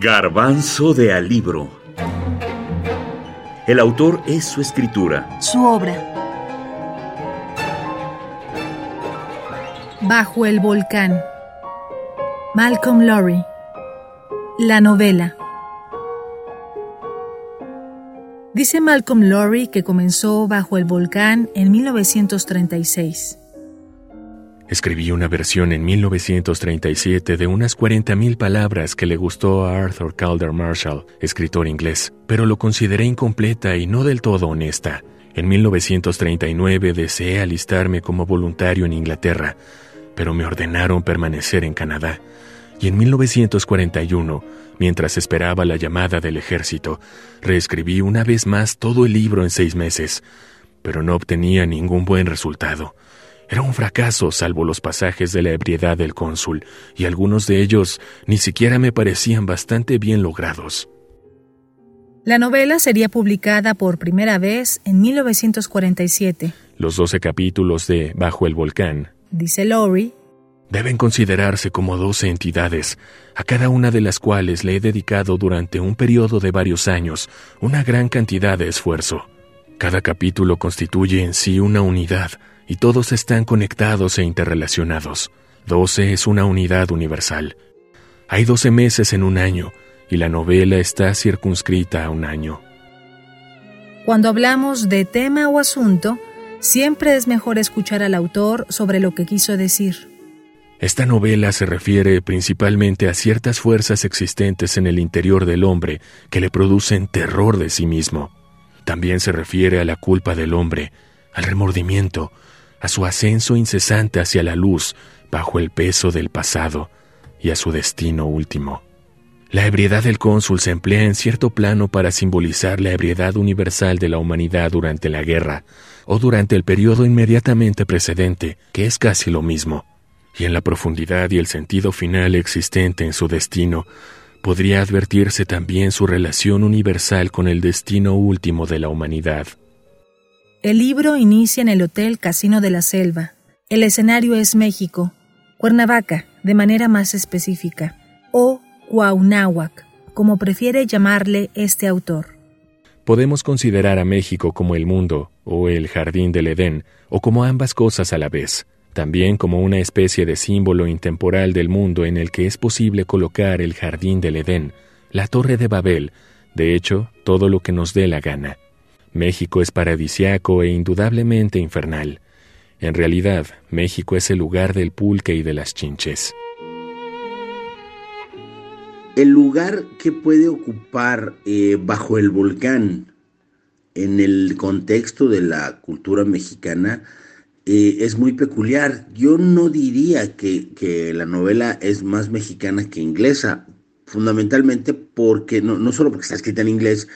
Garbanzo de Alibro. El autor es su escritura. Su obra. Bajo el volcán. Malcolm Lowry. La novela. Dice Malcolm Lowry que comenzó bajo el volcán en 1936. Escribí una versión en 1937 de unas 40.000 palabras que le gustó a Arthur Calder Marshall, escritor inglés, pero lo consideré incompleta y no del todo honesta. En 1939 deseé alistarme como voluntario en Inglaterra, pero me ordenaron permanecer en Canadá. Y en 1941, mientras esperaba la llamada del ejército, reescribí una vez más todo el libro en seis meses, pero no obtenía ningún buen resultado. Era un fracaso, salvo los pasajes de la ebriedad del cónsul, y algunos de ellos ni siquiera me parecían bastante bien logrados. La novela sería publicada por primera vez en 1947. Los doce capítulos de Bajo el Volcán, dice Lowry, deben considerarse como doce entidades, a cada una de las cuales le he dedicado durante un periodo de varios años una gran cantidad de esfuerzo. Cada capítulo constituye en sí una unidad, y todos están conectados e interrelacionados. Doce es una unidad universal. Hay doce meses en un año y la novela está circunscrita a un año. Cuando hablamos de tema o asunto, siempre es mejor escuchar al autor sobre lo que quiso decir. Esta novela se refiere principalmente a ciertas fuerzas existentes en el interior del hombre que le producen terror de sí mismo. También se refiere a la culpa del hombre, al remordimiento, a su ascenso incesante hacia la luz bajo el peso del pasado y a su destino último. La ebriedad del cónsul se emplea en cierto plano para simbolizar la ebriedad universal de la humanidad durante la guerra o durante el periodo inmediatamente precedente, que es casi lo mismo. Y en la profundidad y el sentido final existente en su destino, podría advertirse también su relación universal con el destino último de la humanidad. El libro inicia en el Hotel Casino de la Selva. El escenario es México, Cuernavaca, de manera más específica, o Cuauhnáhuac, como prefiere llamarle este autor. Podemos considerar a México como el mundo, o el jardín del Edén, o como ambas cosas a la vez, también como una especie de símbolo intemporal del mundo en el que es posible colocar el jardín del Edén, la torre de Babel, de hecho, todo lo que nos dé la gana. México es paradisiaco e indudablemente infernal. En realidad, México es el lugar del pulque y de las chinches. El lugar que puede ocupar eh, bajo el volcán en el contexto de la cultura mexicana eh, es muy peculiar. Yo no diría que, que, la novela es más mexicana que inglesa, fundamentalmente porque, no, no solo porque está escrita en inglés,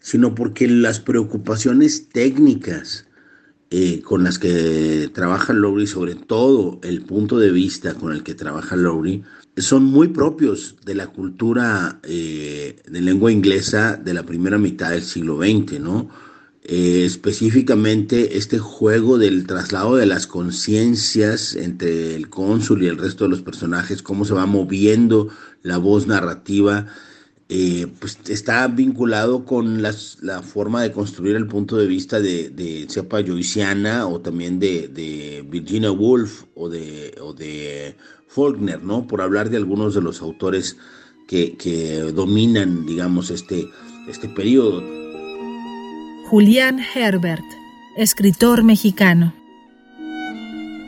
sino porque las preocupaciones técnicas eh, con las que trabaja Lowry, sobre todo el punto de vista con el que trabaja Lowry, son muy propios de la cultura eh, de lengua inglesa de la primera mitad del siglo XX, ¿no? Eh, específicamente este juego del traslado de las conciencias entre el cónsul y el resto de los personajes, cómo se va moviendo la voz narrativa eh, pues está vinculado con la forma de construir el punto de vista de, de cepa joyciana o también de, Virginia Woolf o de, de Faulkner, ¿no? Por hablar de algunos de los autores que, que dominan, digamos, este, este periodo. Julián Herbert, escritor mexicano.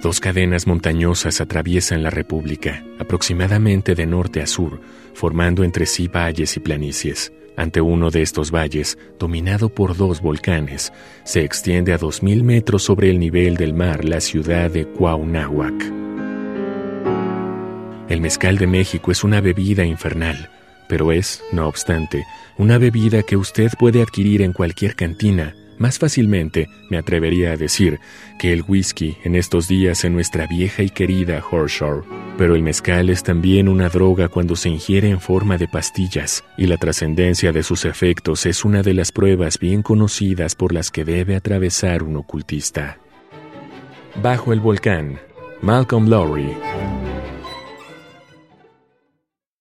Dos cadenas montañosas atraviesan la República, aproximadamente de norte a sur, formando entre sí valles y planicies. Ante uno de estos valles, dominado por dos volcanes, se extiende a dos mil metros sobre el nivel del mar la ciudad de Cuauhnáhuac. El mezcal de México es una bebida infernal, pero es, no obstante, una bebida que usted puede adquirir en cualquier cantina más fácilmente me atrevería a decir que el whisky en estos días en nuestra vieja y querida Horshore. Pero el mezcal es también una droga cuando se ingiere en forma de pastillas, y la trascendencia de sus efectos es una de las pruebas bien conocidas por las que debe atravesar un ocultista. Bajo el volcán, Malcolm Lowry.